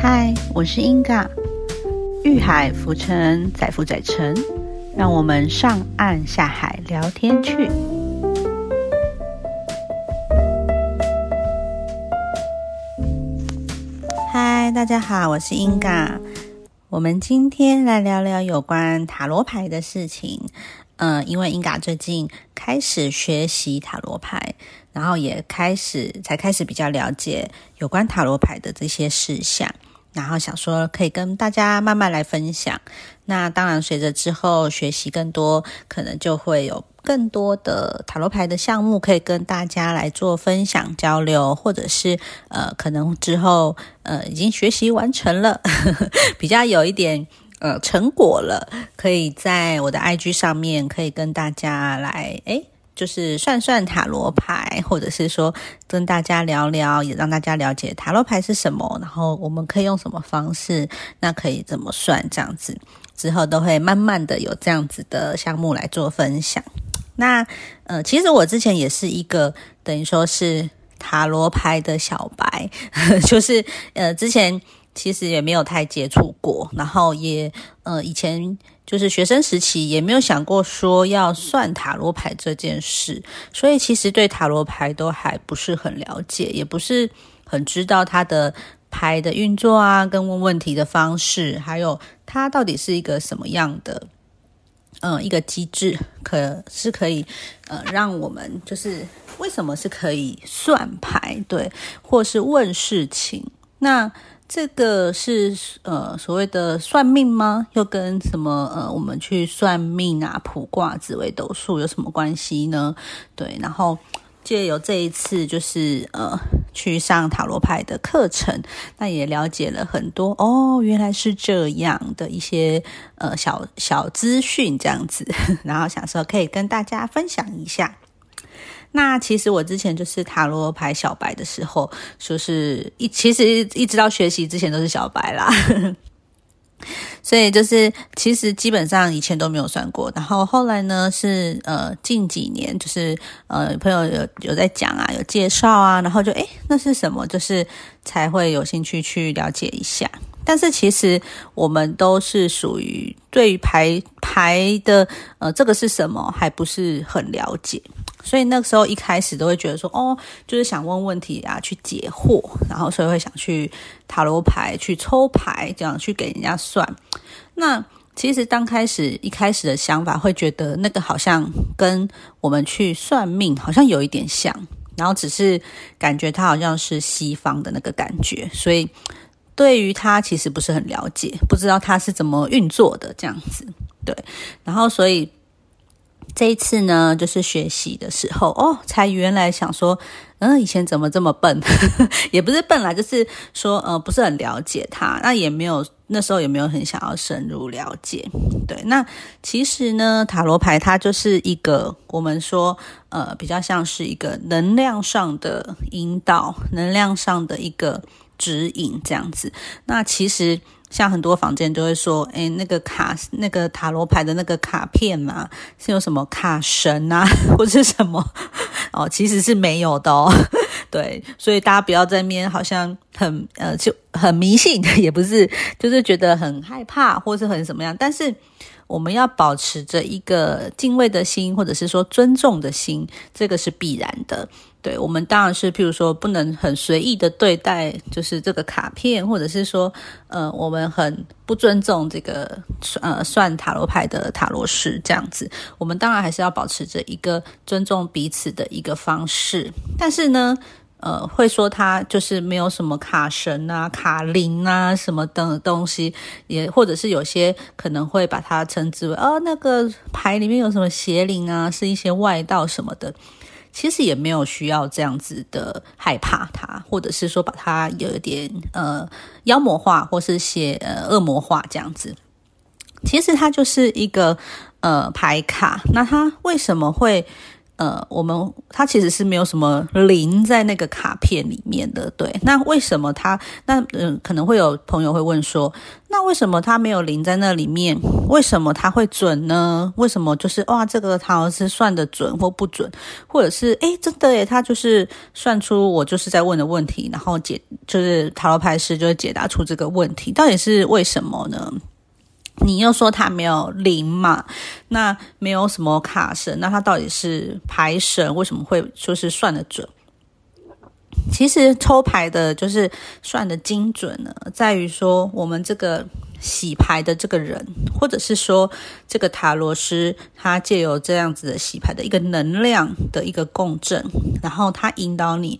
嗨，我是英嘎，遇海浮沉，载浮载沉，让我们上岸下海聊天去。嗨，大家好，我是英嘎，我们今天来聊聊有关塔罗牌的事情。嗯，因为英嘎最近开始学习塔罗牌，然后也开始才开始比较了解有关塔罗牌的这些事项，然后想说可以跟大家慢慢来分享。那当然，随着之后学习更多，可能就会有更多的塔罗牌的项目可以跟大家来做分享交流，或者是呃，可能之后呃已经学习完成了，比较有一点。呃，成果了，可以在我的 IG 上面可以跟大家来，诶，就是算算塔罗牌，或者是说跟大家聊聊，也让大家了解塔罗牌是什么，然后我们可以用什么方式，那可以怎么算这样子，之后都会慢慢的有这样子的项目来做分享。那呃，其实我之前也是一个等于说是塔罗牌的小白，就是呃之前。其实也没有太接触过，然后也呃以前就是学生时期也没有想过说要算塔罗牌这件事，所以其实对塔罗牌都还不是很了解，也不是很知道它的牌的运作啊，跟问问题的方式，还有它到底是一个什么样的嗯一个机制，可是可以呃让我们就是为什么是可以算牌对，或是问事情那。这个是呃所谓的算命吗？又跟什么呃我们去算命啊、卜卦、紫微斗数有什么关系呢？对，然后借由这一次就是呃去上塔罗牌的课程，那也了解了很多哦，原来是这样的一些呃小小资讯这样子，然后想说可以跟大家分享一下。那其实我之前就是塔罗牌小白的时候，就是一其实一直到学习之前都是小白啦，所以就是其实基本上以前都没有算过。然后后来呢是呃近几年就是呃朋友有有在讲啊，有介绍啊，然后就诶那是什么？就是才会有兴趣去了解一下。但是其实我们都是属于对于牌牌的呃这个是什么还不是很了解。所以那个时候一开始都会觉得说，哦，就是想问问题啊，去解惑，然后所以会想去塔罗牌去抽牌，这样去给人家算。那其实刚开始一开始的想法会觉得那个好像跟我们去算命好像有一点像，然后只是感觉它好像是西方的那个感觉，所以对于它其实不是很了解，不知道它是怎么运作的这样子。对，然后所以。这一次呢，就是学习的时候哦，才原来想说，嗯，以前怎么这么笨？也不是笨啦，就是说，呃，不是很了解它，那也没有那时候也没有很想要深入了解。对，那其实呢，塔罗牌它就是一个我们说，呃，比较像是一个能量上的引导，能量上的一个指引这样子。那其实。像很多房间都会说，哎，那个卡，那个塔罗牌的那个卡片嘛，是有什么卡神啊，或者什么？哦，其实是没有的哦。对，所以大家不要在面，好像很呃，就很迷信，也不是，就是觉得很害怕，或是很什么样。但是我们要保持着一个敬畏的心，或者是说尊重的心，这个是必然的。对我们当然是，譬如说，不能很随意的对待，就是这个卡片，或者是说，呃，我们很不尊重这个呃算塔罗牌的塔罗师这样子。我们当然还是要保持着一个尊重彼此的一个方式。但是呢，呃，会说他就是没有什么卡神啊、卡灵啊什么等东西，也或者是有些可能会把它称之为哦，那个牌里面有什么邪灵啊，是一些外道什么的。其实也没有需要这样子的害怕它，或者是说把它有一点呃妖魔化，或是写呃恶魔化这样子。其实它就是一个呃牌卡，那它为什么会呃，我们它其实是没有什么零在那个卡片里面的，对。那为什么它？那嗯，可能会有朋友会问说，那为什么它没有零在那里面？为什么它会准呢？为什么就是哇，这个塔罗师算的准或不准？或者是诶，真的诶，他就是算出我就是在问的问题，然后解就是塔罗牌师就会解答出这个问题，到底是为什么呢？你又说他没有灵嘛？那没有什么卡神，那他到底是牌神？为什么会说是算的准？其实抽牌的就是算的精准呢，在于说我们这个。洗牌的这个人，或者是说这个塔罗师，他借由这样子的洗牌的一个能量的一个共振，然后他引导你，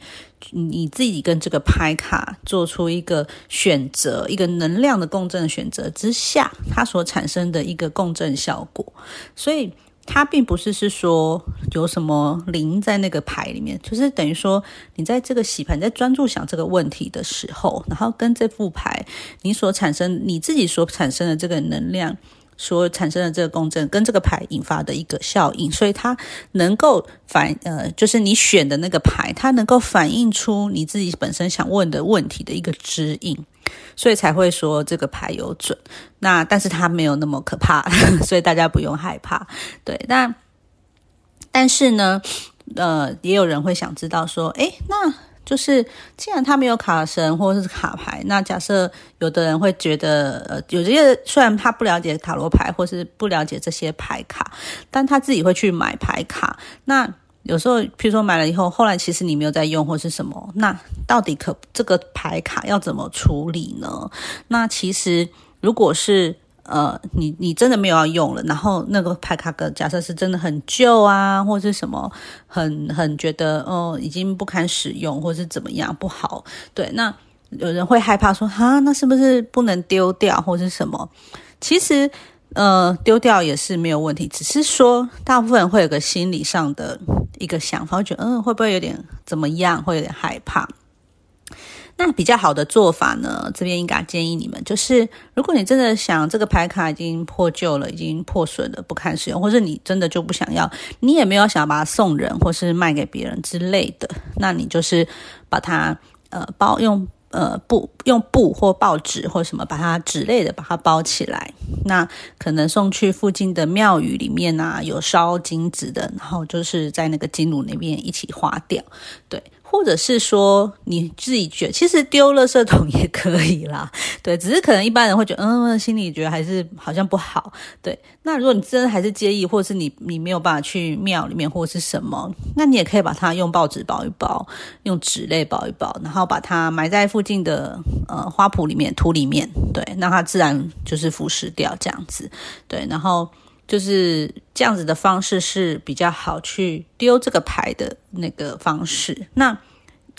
你自己跟这个牌卡做出一个选择，一个能量的共振选择之下，它所产生的一个共振效果，所以。它并不是是说有什么灵在那个牌里面，就是等于说你在这个洗牌在专注想这个问题的时候，然后跟这副牌你所产生你自己所产生的这个能量所产生的这个共振，跟这个牌引发的一个效应，所以它能够反呃，就是你选的那个牌，它能够反映出你自己本身想问的问题的一个指引。所以才会说这个牌有准，那但是它没有那么可怕，所以大家不用害怕。对，那但是呢，呃，也有人会想知道说，诶，那就是既然他没有卡神或者是卡牌，那假设有的人会觉得，呃，有些虽然他不了解塔罗牌或是不了解这些牌卡，但他自己会去买牌卡，那。有时候，譬如说买了以后，后来其实你没有在用或是什么，那到底可这个牌卡要怎么处理呢？那其实如果是呃，你你真的没有要用了，然后那个派卡的假设是真的很旧啊，或是什么很很觉得哦已经不堪使用，或是怎么样不好，对，那有人会害怕说哈，那是不是不能丢掉或是什么？其实。呃，丢掉也是没有问题，只是说大部分人会有个心理上的一个想法，觉得嗯，会不会有点怎么样，会有点害怕。那比较好的做法呢，这边应该建议你们，就是如果你真的想这个牌卡已经破旧了，已经破损了，不堪使用，或者你真的就不想要，你也没有想要把它送人或是卖给别人之类的，那你就是把它呃包用。呃，布用布或报纸或什么把它纸类的把它包起来，那可能送去附近的庙宇里面啊，有烧金纸的，然后就是在那个金炉那边一起花掉，对。或者是说你自己觉，其实丢垃圾桶也可以啦，对，只是可能一般人会觉得，嗯，心里觉得还是好像不好，对。那如果你真的还是介意，或者是你你没有办法去庙里面或者是什么，那你也可以把它用报纸包一包，用纸类包一包，然后把它埋在附近的呃花圃里面、土里面，对，让它自然就是腐蚀掉这样子，对，然后。就是这样子的方式是比较好去丢这个牌的那个方式。那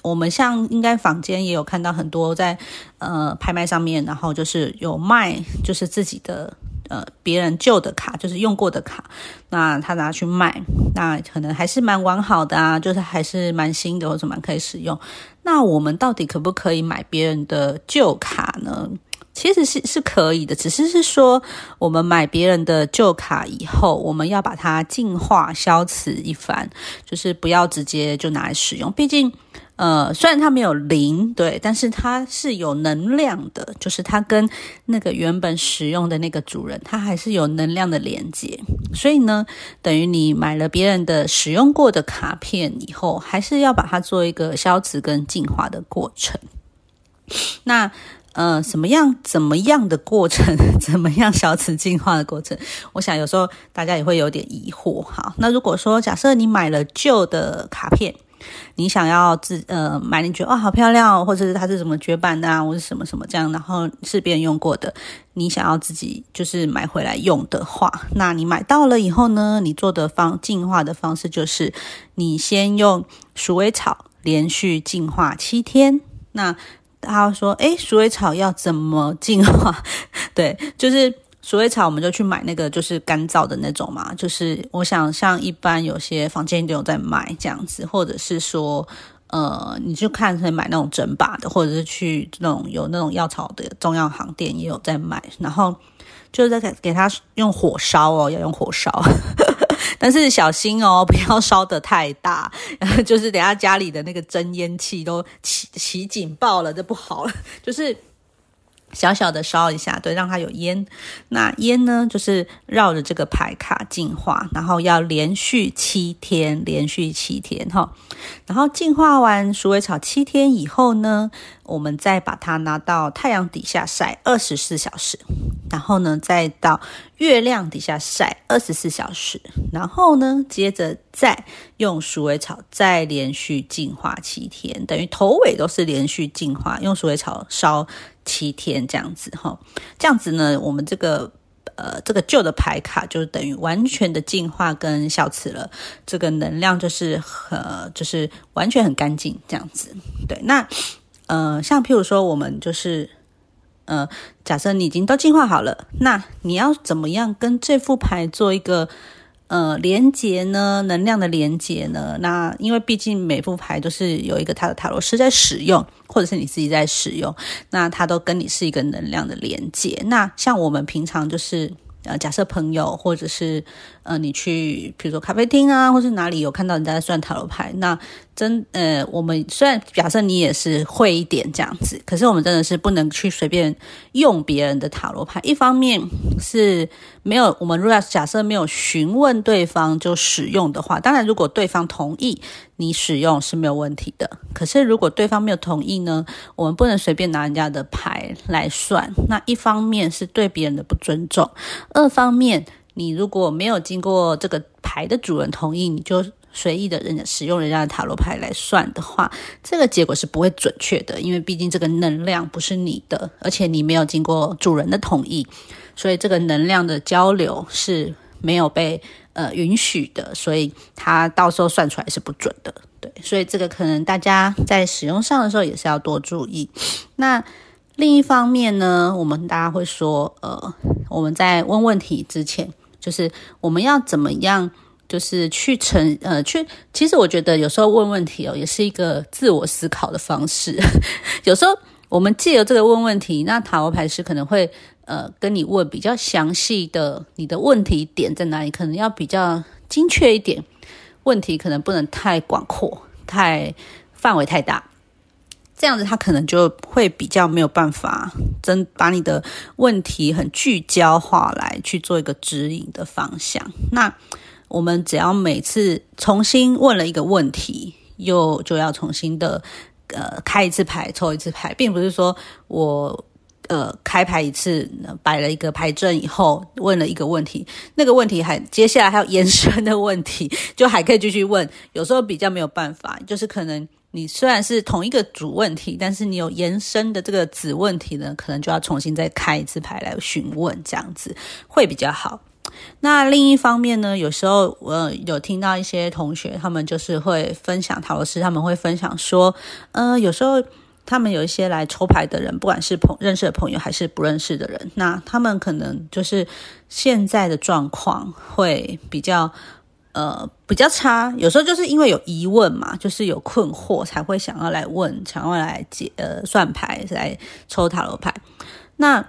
我们像应该坊间也有看到很多在呃拍卖上面，然后就是有卖就是自己的呃别人旧的卡，就是用过的卡，那他拿去卖，那可能还是蛮完好的啊，就是还是蛮新的或者蛮可以使用。那我们到底可不可以买别人的旧卡呢？其实是是可以的，只是是说我们买别人的旧卡以后，我们要把它净化、消磁一番，就是不要直接就拿来使用。毕竟，呃，虽然它没有灵，对，但是它是有能量的，就是它跟那个原本使用的那个主人，它还是有能量的连接。所以呢，等于你买了别人的使用过的卡片以后，还是要把它做一个消磁跟净化的过程。那。呃，什么样怎么样的过程，怎么样小磁进化的过程？我想有时候大家也会有点疑惑。好，那如果说假设你买了旧的卡片，你想要自呃买，你觉得哦好漂亮，或者是它是什么绝版的啊，或者什么什么这样，然后是别人用过的，你想要自己就是买回来用的话，那你买到了以后呢，你做的方进化的方式就是你先用鼠尾草连续进化七天，那。他说：“诶，鼠尾草要怎么净化？对，就是鼠尾草，我们就去买那个就是干燥的那种嘛。就是我想像一般有些房间都有在卖这样子，或者是说，呃，你就看可以买那种整把的，或者是去那种有那种药草的中药行店也有在卖。然后就是在给给他用火烧哦，要用火烧。但是小心哦，不要烧得太大，就是等下家里的那个蒸烟器都起起警报了，这不好了，就是。小小的烧一下，对，让它有烟。那烟呢，就是绕着这个牌卡净化，然后要连续七天，连续七天哈。然后净化完鼠尾草七天以后呢，我们再把它拿到太阳底下晒二十四小时，然后呢，再到月亮底下晒二十四小时，然后呢，接着再用鼠尾草再连续净化七天，等于头尾都是连续净化，用鼠尾草烧。七天这样子哈，这样子呢，我们这个呃这个旧的牌卡就等于完全的净化跟消磁了，这个能量就是呃就是完全很干净这样子。对，那呃像譬如说我们就是呃假设你已经都进化好了，那你要怎么样跟这副牌做一个？呃，连接呢，能量的连接呢？那因为毕竟每副牌都是有一个他的塔罗师在使用，或者是你自己在使用，那它都跟你是一个能量的连接。那像我们平常就是呃，假设朋友或者是呃，你去比如说咖啡厅啊，或是哪里有看到人家在算塔罗牌，那。真呃，我们虽然假设你也是会一点这样子，可是我们真的是不能去随便用别人的塔罗牌。一方面是没有我们如果假设没有询问对方就使用的话，当然如果对方同意你使用是没有问题的。可是如果对方没有同意呢，我们不能随便拿人家的牌来算。那一方面是对别人的不尊重，二方面你如果没有经过这个牌的主人同意，你就。随意的人家使用人家的塔罗牌来算的话，这个结果是不会准确的，因为毕竟这个能量不是你的，而且你没有经过主人的同意，所以这个能量的交流是没有被呃允许的，所以它到时候算出来是不准的。对，所以这个可能大家在使用上的时候也是要多注意。那另一方面呢，我们大家会说，呃，我们在问问题之前，就是我们要怎么样？就是去成呃去，其实我觉得有时候问问题哦，也是一个自我思考的方式。有时候我们借由这个问问题，那塔罗牌师可能会呃跟你问比较详细的，你的问题点在哪里，可能要比较精确一点。问题可能不能太广阔，太范围太大，这样子他可能就会比较没有办法真把你的问题很聚焦化来去做一个指引的方向。那我们只要每次重新问了一个问题，又就要重新的呃开一次牌，抽一次牌，并不是说我呃开牌一次摆了一个牌阵以后问了一个问题，那个问题还接下来还有延伸的问题，就还可以继续问。有时候比较没有办法，就是可能你虽然是同一个主问题，但是你有延伸的这个子问题呢，可能就要重新再开一次牌来询问，这样子会比较好。那另一方面呢，有时候我有听到一些同学，他们就是会分享陶老师，他们会分享说，呃，有时候他们有一些来抽牌的人，不管是朋认识的朋友还是不认识的人，那他们可能就是现在的状况会比较呃比较差，有时候就是因为有疑问嘛，就是有困惑才会想要来问，想要来解呃算牌来抽塔罗牌，那。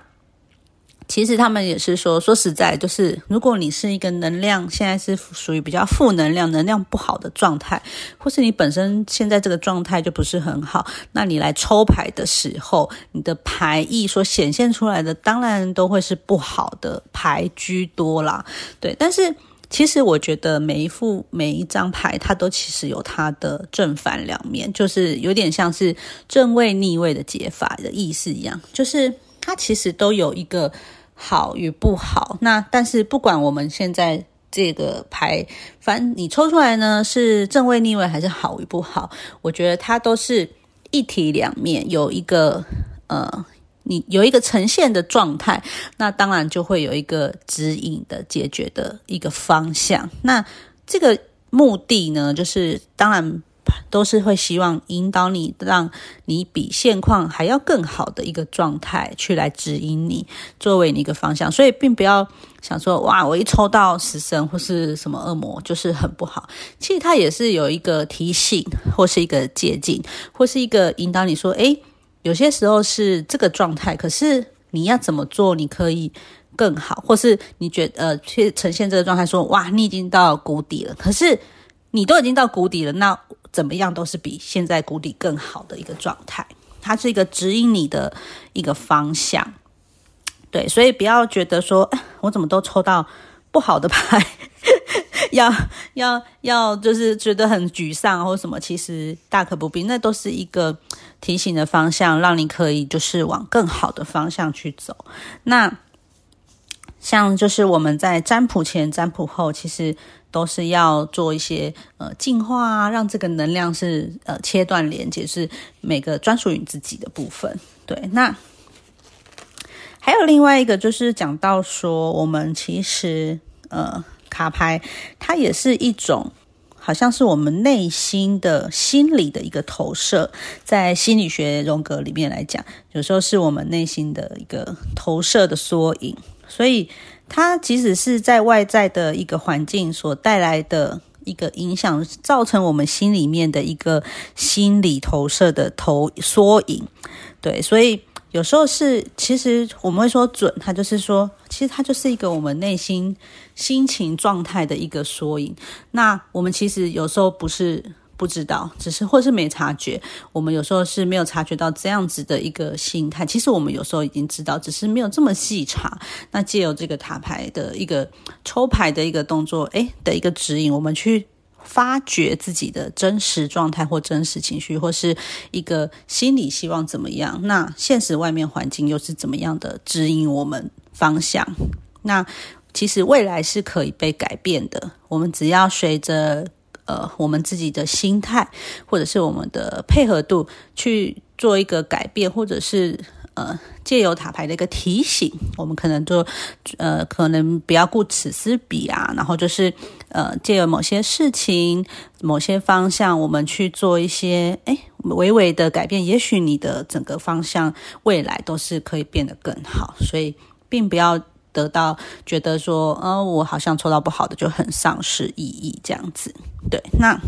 其实他们也是说，说实在，就是如果你是一个能量现在是属于比较负能量、能量不好的状态，或是你本身现在这个状态就不是很好，那你来抽牌的时候，你的牌意所显现出来的，当然都会是不好的牌居多啦。对，但是其实我觉得每一副每一张牌，它都其实有它的正反两面，就是有点像是正位逆位的解法的意思一样，就是它其实都有一个。好与不好，那但是不管我们现在这个牌，反正你抽出来呢是正位逆位还是好与不好，我觉得它都是一体两面，有一个呃，你有一个呈现的状态，那当然就会有一个指引的解决的一个方向。那这个目的呢，就是当然。都是会希望引导你，让你比现况还要更好的一个状态去来指引你，作为你一个方向。所以，并不要想说哇，我一抽到死神或是什么恶魔就是很不好。其实它也是有一个提醒，或是一个借镜，或是一个引导你说，诶，有些时候是这个状态，可是你要怎么做，你可以。更好，或是你觉得呃，去呈现这个状态，说哇，你已经到谷底了。可是你都已经到谷底了，那怎么样都是比现在谷底更好的一个状态。它是一个指引你的一个方向，对，所以不要觉得说，我怎么都抽到不好的牌，要 要要，就是觉得很沮丧或什么，其实大可不必，那都是一个提醒的方向，让你可以就是往更好的方向去走。那像就是我们在占卜前、占卜后，其实。都是要做一些呃净化啊，让这个能量是呃切断连接，是每个专属于自己的部分。对，那还有另外一个就是讲到说，我们其实呃卡牌它也是一种，好像是我们内心的心理的一个投射，在心理学荣格里面来讲，有时候是我们内心的一个投射的缩影，所以。它即使是在外在的一个环境所带来的一个影响，造成我们心里面的一个心理投射的投缩影，对，所以有时候是其实我们会说准，它就是说，其实它就是一个我们内心心情状态的一个缩影。那我们其实有时候不是。不知道，只是或是没察觉。我们有时候是没有察觉到这样子的一个心态。其实我们有时候已经知道，只是没有这么细查。那借由这个塔牌的一个抽牌的一个动作，诶的一个指引，我们去发掘自己的真实状态或真实情绪，或是一个心理希望怎么样？那现实外面环境又是怎么样的指引我们方向？那其实未来是可以被改变的。我们只要随着。呃，我们自己的心态，或者是我们的配合度，去做一个改变，或者是呃，借由塔牌的一个提醒，我们可能就呃，可能不要顾此失彼啊，然后就是呃，借由某些事情、某些方向，我们去做一些哎，微微的改变，也许你的整个方向未来都是可以变得更好，所以并不要。得到觉得说，呃，我好像抽到不好的，就很丧失意义这样子。对，那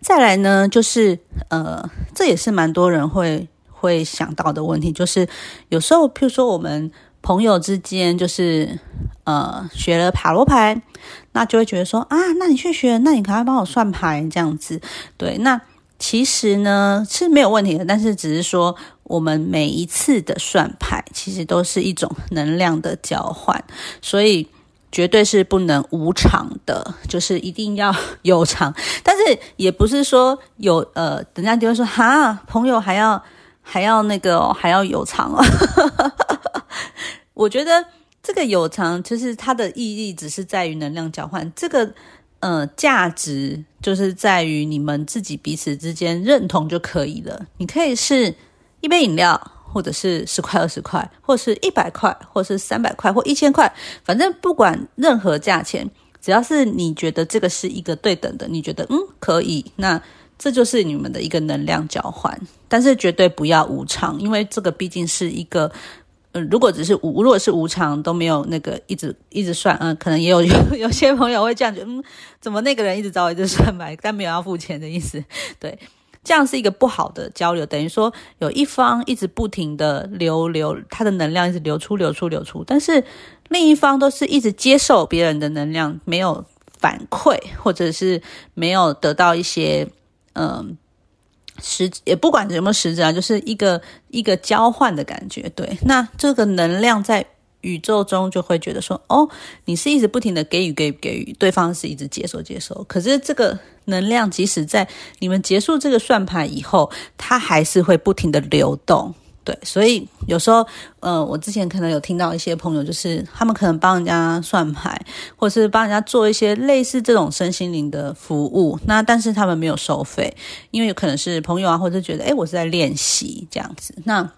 再来呢，就是呃，这也是蛮多人会会想到的问题，就是有时候，譬如说我们朋友之间，就是呃，学了塔罗牌，那就会觉得说，啊，那你去学，那你赶快帮我算牌这样子。对，那其实呢是没有问题的，但是只是说。我们每一次的算牌，其实都是一种能量的交换，所以绝对是不能无偿的，就是一定要有偿。但是也不是说有呃，人家就会说哈，朋友还要还要那个还要有偿哦。我觉得这个有偿，就是它的意义只是在于能量交换，这个呃价值就是在于你们自己彼此之间认同就可以了。你可以是。一杯饮料，或者是十块、二十块，或是一百块，或是三百块，或一千块，反正不管任何价钱，只要是你觉得这个是一个对等的，你觉得嗯可以，那这就是你们的一个能量交换。但是绝对不要无偿，因为这个毕竟是一个，呃，如果只是无，如果是无偿都没有那个一直一直算，嗯，可能也有 有些朋友会这样觉得，嗯，怎么那个人一直找我一直算买，但没有要付钱的意思，对。这样是一个不好的交流，等于说有一方一直不停的流流，他的能量一直流出流出流出，但是另一方都是一直接受别人的能量，没有反馈，或者是没有得到一些嗯实也不管有没有实质啊，就是一个一个交换的感觉。对，那这个能量在。宇宙中就会觉得说，哦，你是一直不停的给予给予给予，对方是一直接受接受。可是这个能量，即使在你们结束这个算牌以后，它还是会不停的流动。对，所以有时候，呃，我之前可能有听到一些朋友，就是他们可能帮人家算牌，或是帮人家做一些类似这种身心灵的服务，那但是他们没有收费，因为有可能是朋友啊，或者觉得，哎，我是在练习这样子，那。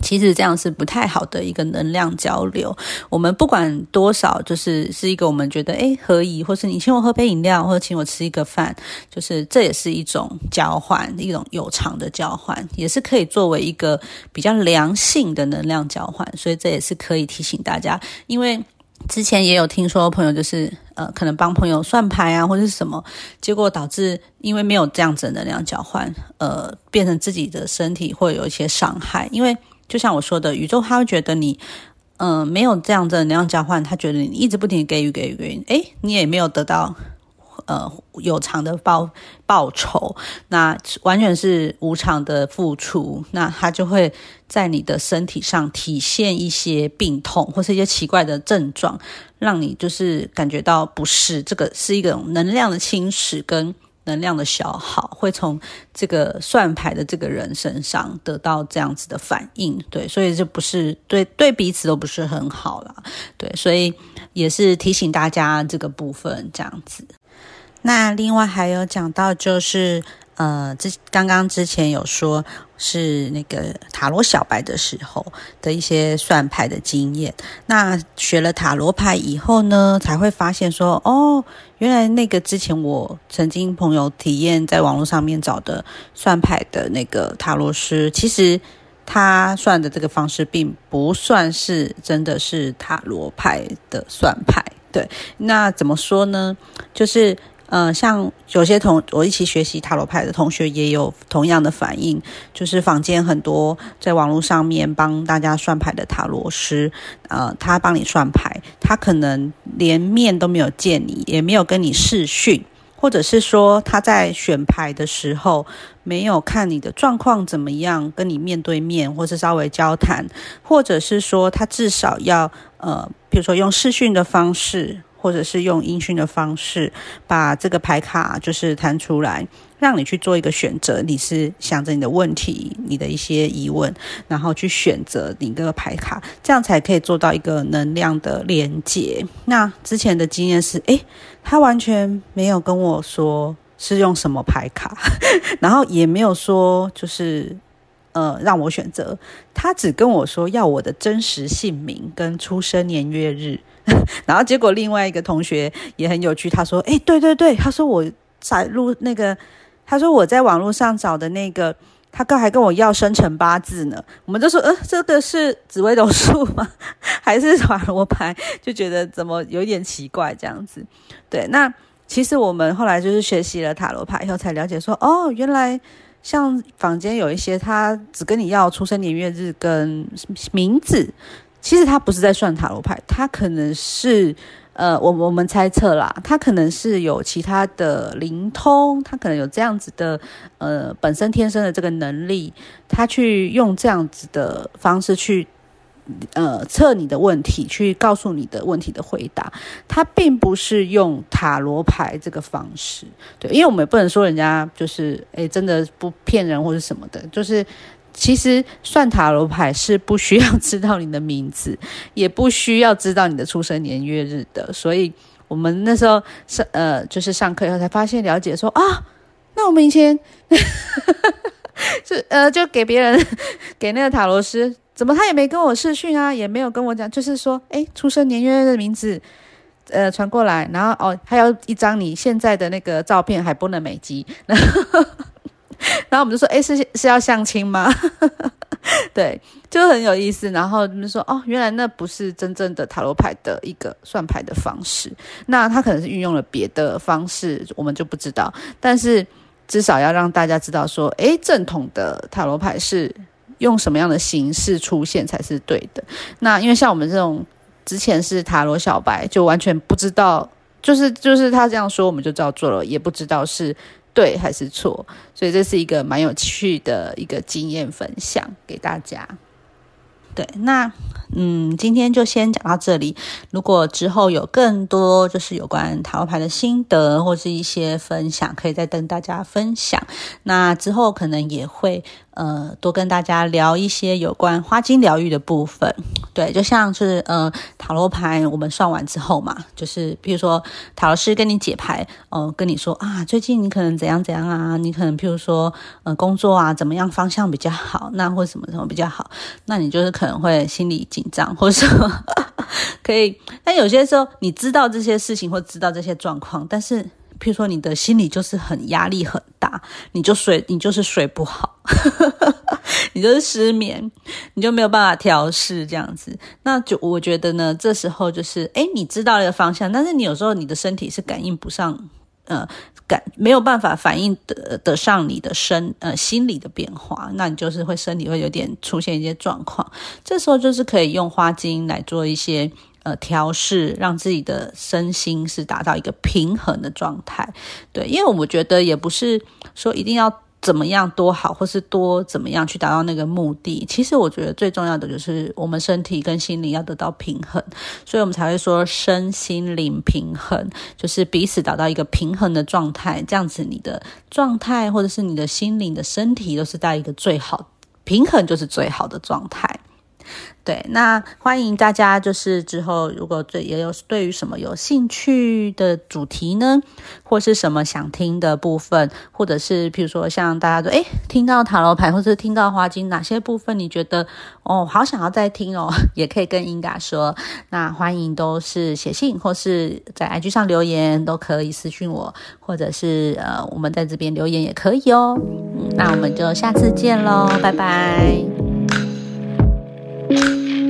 其实这样是不太好的一个能量交流。我们不管多少，就是是一个我们觉得诶合宜，或是你请我喝杯饮料，或者请我吃一个饭，就是这也是一种交换，一种有偿的交换，也是可以作为一个比较良性的能量交换。所以这也是可以提醒大家，因为之前也有听说朋友就是呃可能帮朋友算牌啊，或者是什么，结果导致因为没有这样子的能量交换，呃，变成自己的身体会有一些伤害，因为。就像我说的，宇宙他会觉得你，嗯，没有这样的能量交换，他觉得你一直不停给予给予给予，哎，你也没有得到呃有偿的报报酬，那完全是无偿的付出，那他就会在你的身体上体现一些病痛或是一些奇怪的症状，让你就是感觉到不适，这个是一种能量的侵蚀跟。能量的消耗会从这个算牌的这个人身上得到这样子的反应，对，所以这不是对对彼此都不是很好了，对，所以也是提醒大家这个部分这样子。那另外还有讲到就是。呃，之刚刚之前有说是那个塔罗小白的时候的一些算牌的经验。那学了塔罗牌以后呢，才会发现说，哦，原来那个之前我曾经朋友体验在网络上面找的算牌的那个塔罗师，其实他算的这个方式并不算是真的是塔罗牌的算牌。对，那怎么说呢？就是。嗯，像有些同我一起学习塔罗牌的同学也有同样的反应，就是坊间很多在网络上面帮大家算牌的塔罗师，呃，他帮你算牌，他可能连面都没有见你，也没有跟你视讯，或者是说他在选牌的时候没有看你的状况怎么样，跟你面对面或是稍微交谈，或者是说他至少要呃，比如说用视讯的方式。或者是用音讯的方式把这个牌卡就是弹出来，让你去做一个选择。你是想着你的问题、你的一些疑问，然后去选择你这个牌卡，这样才可以做到一个能量的连接。那之前的经验是，诶，他完全没有跟我说是用什么牌卡，然后也没有说就是呃让我选择，他只跟我说要我的真实姓名跟出生年月日。然后结果另外一个同学也很有趣，他说：“哎，对对对，他说我在录那个，他说我在网络上找的那个，他刚还跟我要生辰八字呢。我们就说，呃，这个是紫微斗数吗？还是塔罗牌？就觉得怎么有点奇怪这样子。对，那其实我们后来就是学习了塔罗牌以后，才了解说，哦，原来像坊间有一些，他只跟你要出生年月日跟名字。”其实他不是在算塔罗牌，他可能是，呃，我我们猜测啦，他可能是有其他的灵通，他可能有这样子的，呃，本身天生的这个能力，他去用这样子的方式去，呃，测你的问题，去告诉你的问题的回答，他并不是用塔罗牌这个方式，对，因为我们也不能说人家就是，诶，真的不骗人或者什么的，就是。其实算塔罗牌是不需要知道你的名字，也不需要知道你的出生年月日的。所以我们那时候上呃，就是上课以后才发现了解说啊，那我们以前 就呃就给别人 给那个塔罗师，怎么他也没跟我视讯啊，也没有跟我讲，就是说哎，出生年月日的名字呃传过来，然后哦还有一张你现在的那个照片还不能美机。然后 然后我们就说，哎，是是要相亲吗？对，就很有意思。然后他们说，哦，原来那不是真正的塔罗牌的一个算牌的方式，那他可能是运用了别的方式，我们就不知道。但是至少要让大家知道，说，哎，正统的塔罗牌是用什么样的形式出现才是对的。那因为像我们这种之前是塔罗小白，就完全不知道，就是就是他这样说，我们就照做了，也不知道是。对还是错？所以这是一个蛮有趣的一个经验分享给大家。对，那嗯，今天就先讲到这里。如果之后有更多就是有关塔罗牌的心得或是一些分享，可以再跟大家分享。那之后可能也会。呃，多跟大家聊一些有关花精疗愈的部分。对，就像是呃塔罗牌，我们算完之后嘛，就是比如说塔罗师跟你解牌，哦，跟你说啊，最近你可能怎样怎样啊，你可能譬如说呃工作啊怎么样方向比较好，那或什么什么比较好，那你就是可能会心里紧张，或者说 可以。但有些时候你知道这些事情或知道这些状况，但是。譬如说，你的心里就是很压力很大，你就睡，你就是睡不好，你就是失眠，你就没有办法调试这样子。那就我觉得呢，这时候就是，哎，你知道一个方向，但是你有时候你的身体是感应不上，呃。感没有办法反应得得上你的身呃心理的变化，那你就是会身体会有点出现一些状况。这时候就是可以用花精来做一些呃调试，让自己的身心是达到一个平衡的状态。对，因为我觉得也不是说一定要。怎么样多好，或是多怎么样去达到那个目的？其实我觉得最重要的就是我们身体跟心灵要得到平衡，所以我们才会说身心灵平衡，就是彼此达到一个平衡的状态，这样子你的状态或者是你的心灵的身体都是在一个最好平衡，就是最好的状态。对，那欢迎大家，就是之后如果对也有对于什么有兴趣的主题呢，或是什么想听的部分，或者是譬如说像大家说，诶听到塔罗牌或者听到花精，哪些部分你觉得哦，好想要再听哦，也可以跟英嘎说。那欢迎都是写信或是在 IG 上留言，都可以私讯我，或者是呃，我们在这边留言也可以哦。那我们就下次见喽，拜拜。Thank you